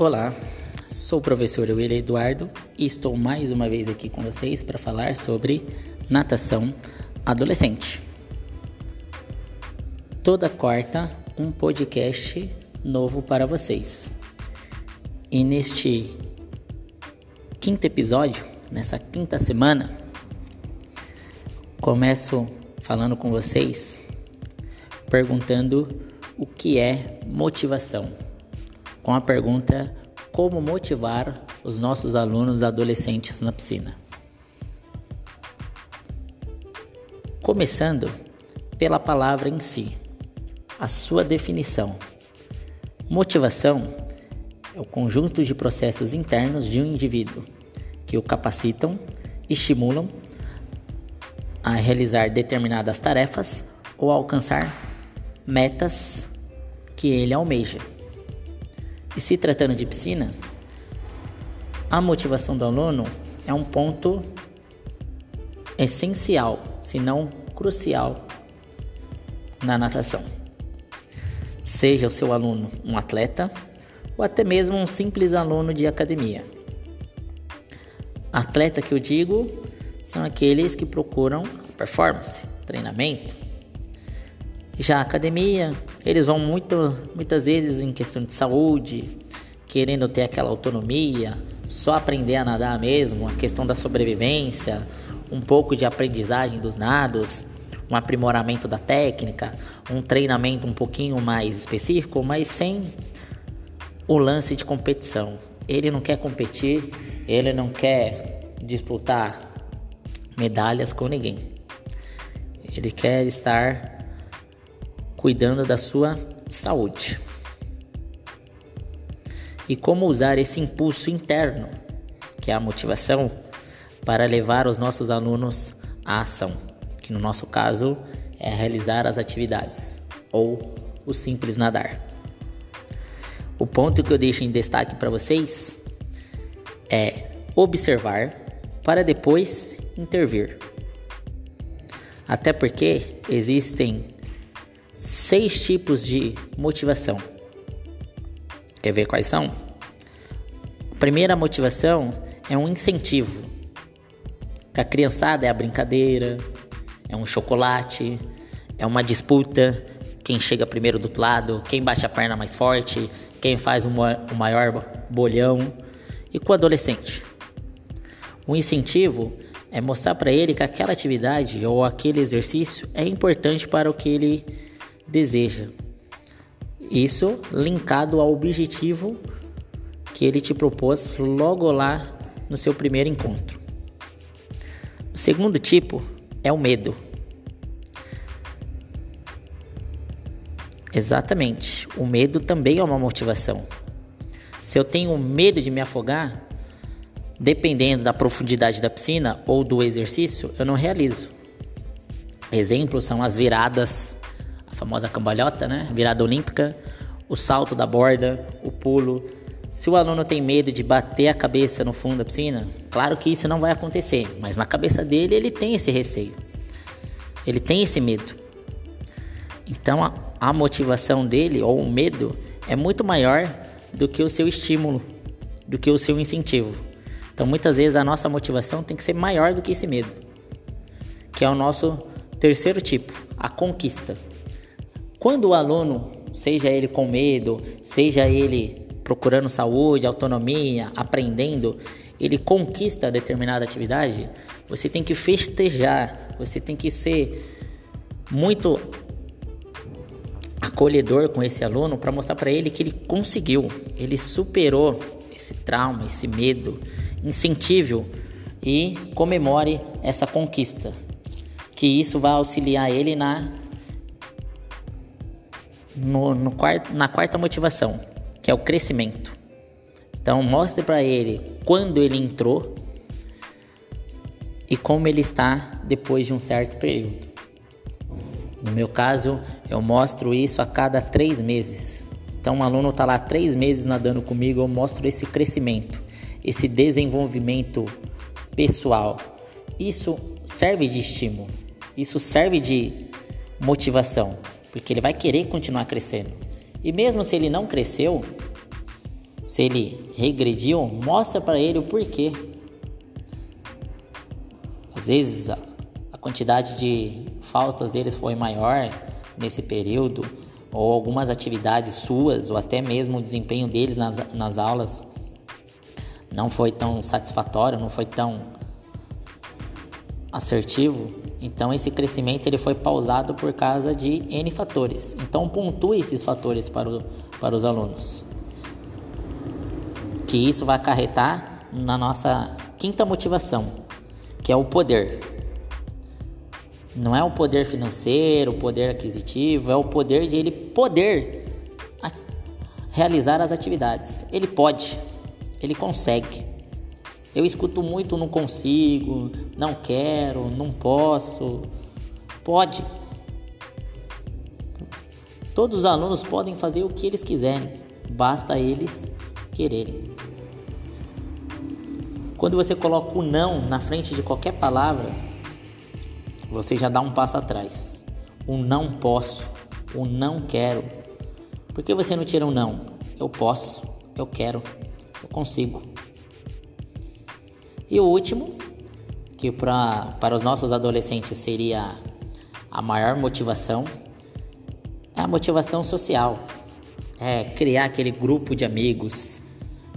Olá, sou o professor William Eduardo e estou mais uma vez aqui com vocês para falar sobre natação adolescente. Toda quarta, um podcast novo para vocês. E neste quinto episódio, nessa quinta semana, começo falando com vocês perguntando o que é motivação com a pergunta: Como motivar os nossos alunos adolescentes na piscina? Começando pela palavra em si, a sua definição. Motivação é o conjunto de processos internos de um indivíduo que o capacitam, estimulam a realizar determinadas tarefas ou alcançar metas que ele almeja. E se tratando de piscina, a motivação do aluno é um ponto essencial, se não crucial, na natação. Seja o seu aluno um atleta ou até mesmo um simples aluno de academia. Atleta que eu digo são aqueles que procuram performance, treinamento. Já a academia eles vão muito, muitas vezes em questão de saúde, querendo ter aquela autonomia, só aprender a nadar mesmo, a questão da sobrevivência, um pouco de aprendizagem dos nados, um aprimoramento da técnica, um treinamento um pouquinho mais específico, mas sem o lance de competição. Ele não quer competir, ele não quer disputar medalhas com ninguém. Ele quer estar cuidando da sua saúde. E como usar esse impulso interno, que é a motivação, para levar os nossos alunos à ação, que no nosso caso é realizar as atividades ou o simples nadar. O ponto que eu deixo em destaque para vocês é observar para depois intervir. Até porque existem seis tipos de motivação. Quer ver quais são? A primeira motivação é um incentivo. Que a criançada é a brincadeira, é um chocolate, é uma disputa. Quem chega primeiro do outro lado, quem bate a perna mais forte, quem faz o maior bolhão. E com o adolescente? O incentivo é mostrar para ele que aquela atividade ou aquele exercício é importante para o que ele deseja. Isso linkado ao objetivo que ele te propôs logo lá no seu primeiro encontro. O segundo tipo é o medo. Exatamente, o medo também é uma motivação. Se eu tenho medo de me afogar, dependendo da profundidade da piscina ou do exercício, eu não realizo. Exemplos são as viradas famosa cambalhota, né? Virada olímpica, o salto da borda, o pulo. Se o aluno tem medo de bater a cabeça no fundo da piscina, claro que isso não vai acontecer, mas na cabeça dele ele tem esse receio. Ele tem esse medo. Então a, a motivação dele ou o medo é muito maior do que o seu estímulo, do que o seu incentivo. Então muitas vezes a nossa motivação tem que ser maior do que esse medo, que é o nosso terceiro tipo, a conquista. Quando o aluno, seja ele com medo, seja ele procurando saúde, autonomia, aprendendo, ele conquista determinada atividade, você tem que festejar, você tem que ser muito acolhedor com esse aluno para mostrar para ele que ele conseguiu, ele superou esse trauma, esse medo, incentive e comemore essa conquista, que isso vai auxiliar ele na no, no quarto, na quarta motivação, que é o crescimento. Então mostre para ele quando ele entrou e como ele está depois de um certo período. No meu caso, eu mostro isso a cada três meses. Então, um aluno está lá três meses nadando comigo, eu mostro esse crescimento, esse desenvolvimento pessoal. Isso serve de estímulo, isso serve de motivação porque ele vai querer continuar crescendo. E mesmo se ele não cresceu, Se ele regrediu, mostra para ele o porquê. Às vezes a, quantidade de faltas deles foi maior nesse período, ou algumas atividades suas, ou até mesmo o desempenho deles nas, nas aulas não foi tão satisfatório, não foi tão assertivo, então esse crescimento ele foi pausado por causa de N fatores. Então pontue esses fatores para, o, para os alunos. Que isso vai acarretar na nossa quinta motivação, que é o poder. Não é o poder financeiro, o poder aquisitivo, é o poder de ele poder realizar as atividades. Ele pode, ele consegue. Eu escuto muito não consigo, não quero, não posso. Pode. Todos os alunos podem fazer o que eles quiserem, basta eles quererem. Quando você coloca o não na frente de qualquer palavra, você já dá um passo atrás. O não posso, o não quero. Por que você não tira um não? Eu posso, eu quero, eu consigo. E o último, que pra, para os nossos adolescentes seria a maior motivação, é a motivação social. É criar aquele grupo de amigos,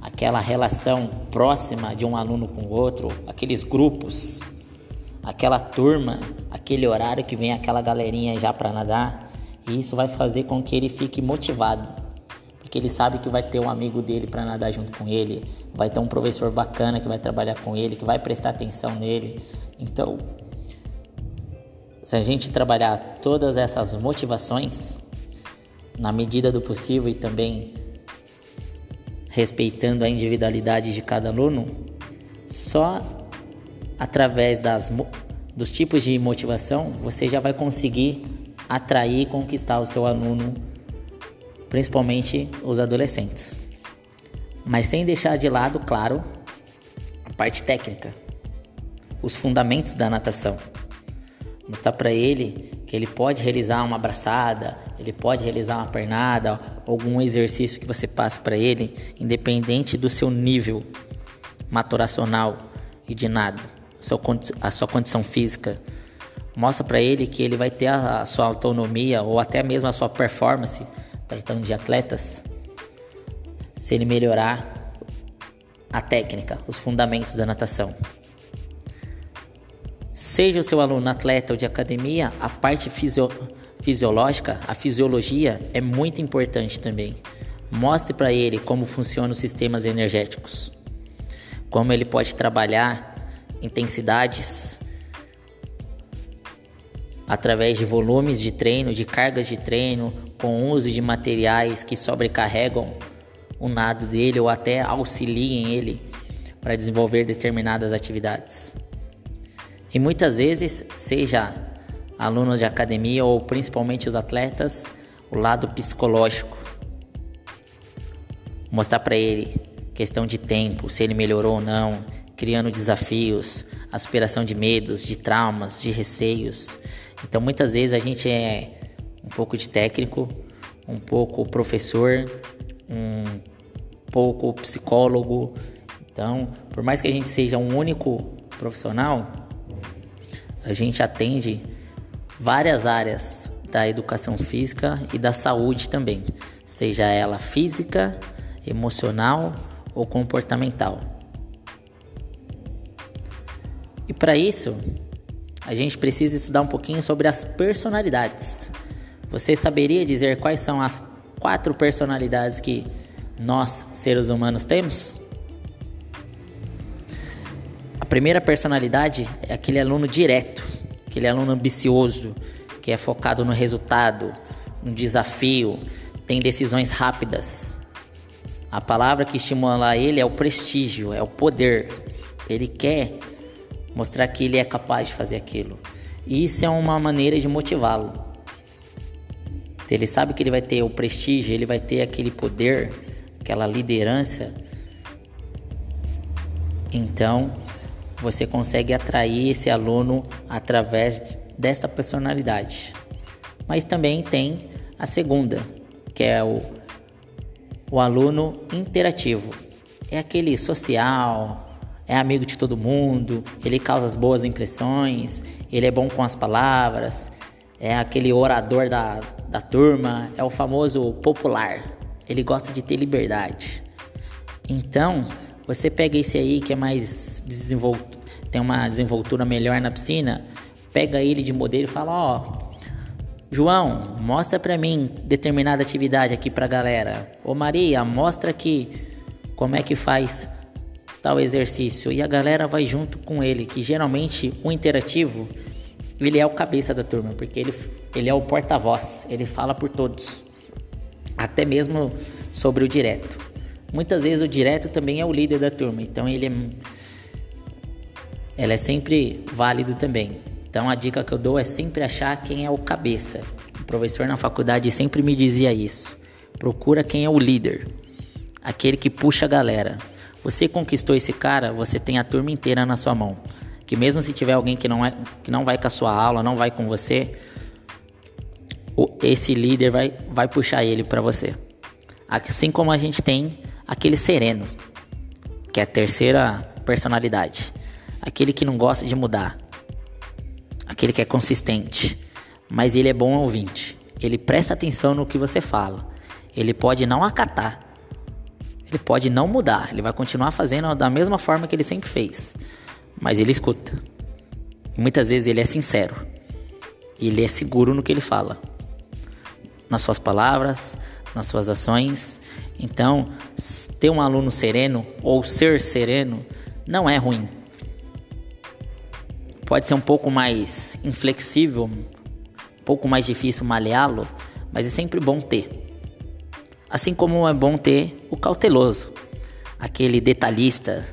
aquela relação próxima de um aluno com o outro, aqueles grupos, aquela turma, aquele horário que vem aquela galerinha já para nadar. E isso vai fazer com que ele fique motivado que ele sabe que vai ter um amigo dele para nadar junto com ele, vai ter um professor bacana que vai trabalhar com ele, que vai prestar atenção nele. Então, se a gente trabalhar todas essas motivações na medida do possível e também respeitando a individualidade de cada aluno, só através das, dos tipos de motivação você já vai conseguir atrair e conquistar o seu aluno principalmente os adolescentes. Mas sem deixar de lado, claro, a parte técnica, os fundamentos da natação. Mostrar para ele que ele pode realizar uma abraçada, ele pode realizar uma pernada, algum exercício que você passe para ele, independente do seu nível maturacional e de nada, a sua condição física. Mostra para ele que ele vai ter a sua autonomia ou até mesmo a sua performance tratando de atletas, se ele melhorar a técnica, os fundamentos da natação. Seja o seu aluno atleta ou de academia, a parte fisio fisiológica, a fisiologia é muito importante também. Mostre para ele como funcionam os sistemas energéticos, como ele pode trabalhar intensidades através de volumes de treino, de cargas de treino, com uso de materiais que sobrecarregam o nado dele ou até auxiliem ele para desenvolver determinadas atividades. E muitas vezes, seja alunos de academia ou principalmente os atletas, o lado psicológico. Mostrar para ele questão de tempo, se ele melhorou ou não, criando desafios, aspiração de medos, de traumas, de receios. Então muitas vezes a gente é um pouco de técnico, um pouco professor, um pouco psicólogo. Então, por mais que a gente seja um único profissional, a gente atende várias áreas da educação física e da saúde também, seja ela física, emocional ou comportamental. E para isso, a gente precisa estudar um pouquinho sobre as personalidades. Você saberia dizer quais são as quatro personalidades que nós, seres humanos, temos? A primeira personalidade é aquele aluno direto, aquele aluno ambicioso, que é focado no resultado, no desafio, tem decisões rápidas. A palavra que estimula ele é o prestígio, é o poder. Ele quer mostrar que ele é capaz de fazer aquilo. E isso é uma maneira de motivá-lo. Ele sabe que ele vai ter o prestígio, ele vai ter aquele poder, aquela liderança, então você consegue atrair esse aluno através desta personalidade. Mas também tem a segunda, que é o, o aluno interativo. É aquele social, é amigo de todo mundo, ele causa as boas impressões, ele é bom com as palavras, é aquele orador da, da turma, é o famoso popular. Ele gosta de ter liberdade. Então, você pega esse aí que é mais desenvolto, tem uma desenvoltura melhor na piscina, pega ele de modelo e fala: Ó, oh, João, mostra pra mim determinada atividade aqui pra galera. Ô Maria, mostra aqui como é que faz tal exercício. E a galera vai junto com ele, que geralmente o interativo ele é o cabeça da turma, porque ele, ele é o porta-voz, ele fala por todos, até mesmo sobre o direto. Muitas vezes o direto também é o líder da turma, então ele é, ela é sempre válido também. Então a dica que eu dou é sempre achar quem é o cabeça. O professor na faculdade sempre me dizia isso. Procura quem é o líder, aquele que puxa a galera. Você conquistou esse cara, você tem a turma inteira na sua mão. Que mesmo se tiver alguém que não, é, que não vai com a sua aula, não vai com você, esse líder vai, vai puxar ele para você. Assim como a gente tem aquele sereno, que é a terceira personalidade. Aquele que não gosta de mudar. Aquele que é consistente. Mas ele é bom ouvinte. Ele presta atenção no que você fala. Ele pode não acatar. Ele pode não mudar. Ele vai continuar fazendo da mesma forma que ele sempre fez. Mas ele escuta. Muitas vezes ele é sincero. Ele é seguro no que ele fala. Nas suas palavras, nas suas ações. Então, ter um aluno sereno ou ser sereno não é ruim pode ser um pouco mais inflexível, um pouco mais difícil maleá-lo, mas é sempre bom ter. Assim como é bom ter o cauteloso, aquele detalhista,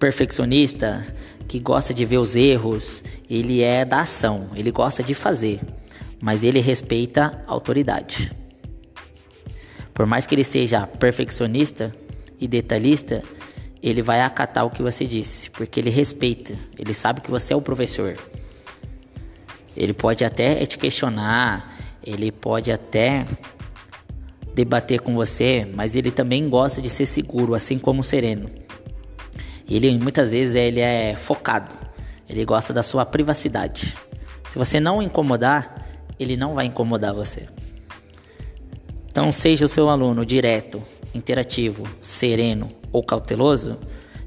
perfeccionista, que gosta de ver os erros, ele é da ação, ele gosta de fazer, mas ele respeita a autoridade. Por mais que ele seja perfeccionista e detalhista, ele vai acatar o que você disse, porque ele respeita, ele sabe que você é o professor. Ele pode até te questionar, ele pode até debater com você, mas ele também gosta de ser seguro, assim como sereno. Ele muitas vezes ele é focado, ele gosta da sua privacidade. Se você não incomodar, ele não vai incomodar você. Então seja o seu aluno direto, interativo, sereno ou cauteloso,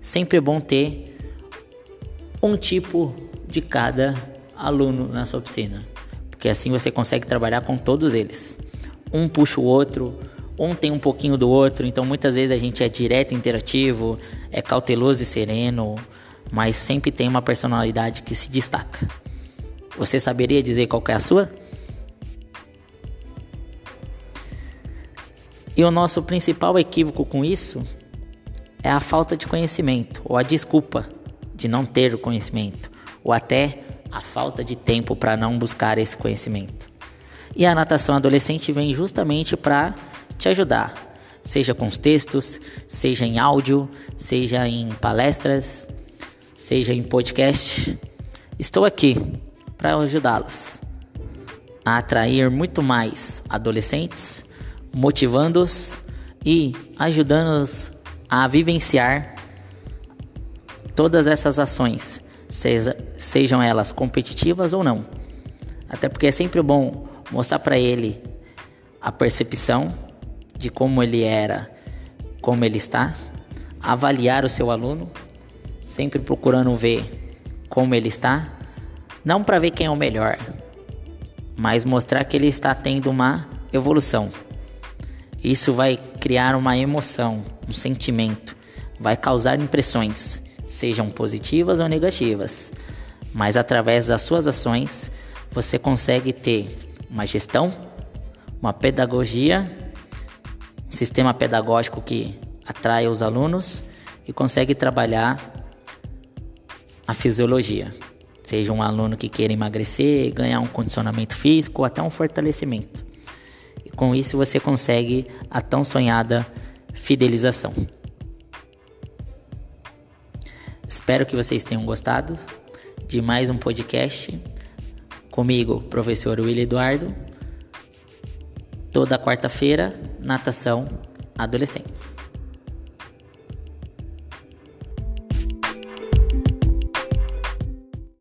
sempre é bom ter um tipo de cada aluno na sua oficina, porque assim você consegue trabalhar com todos eles. Um puxa o outro, um tem um pouquinho do outro, então muitas vezes a gente é direto, interativo, é cauteloso e sereno, mas sempre tem uma personalidade que se destaca. Você saberia dizer qual é a sua? E o nosso principal equívoco com isso é a falta de conhecimento, ou a desculpa de não ter o conhecimento, ou até a falta de tempo para não buscar esse conhecimento. E a natação adolescente vem justamente para te ajudar, seja com os textos, seja em áudio, seja em palestras, seja em podcast. Estou aqui para ajudá-los a atrair muito mais adolescentes motivando-os e ajudando-os a vivenciar todas essas ações, seja, sejam elas competitivas ou não. Até porque é sempre bom mostrar para ele a percepção de como ele era, como ele está, avaliar o seu aluno, sempre procurando ver como ele está, não para ver quem é o melhor, mas mostrar que ele está tendo uma evolução. Isso vai criar uma emoção, um sentimento, vai causar impressões, sejam positivas ou negativas. Mas através das suas ações, você consegue ter uma gestão, uma pedagogia, sistema pedagógico que atrai os alunos e consegue trabalhar a fisiologia. Seja um aluno que queira emagrecer, ganhar um condicionamento físico ou até um fortalecimento. Com isso você consegue a tão sonhada fidelização. Espero que vocês tenham gostado de mais um podcast comigo, professor William Eduardo. Toda quarta-feira, natação adolescentes.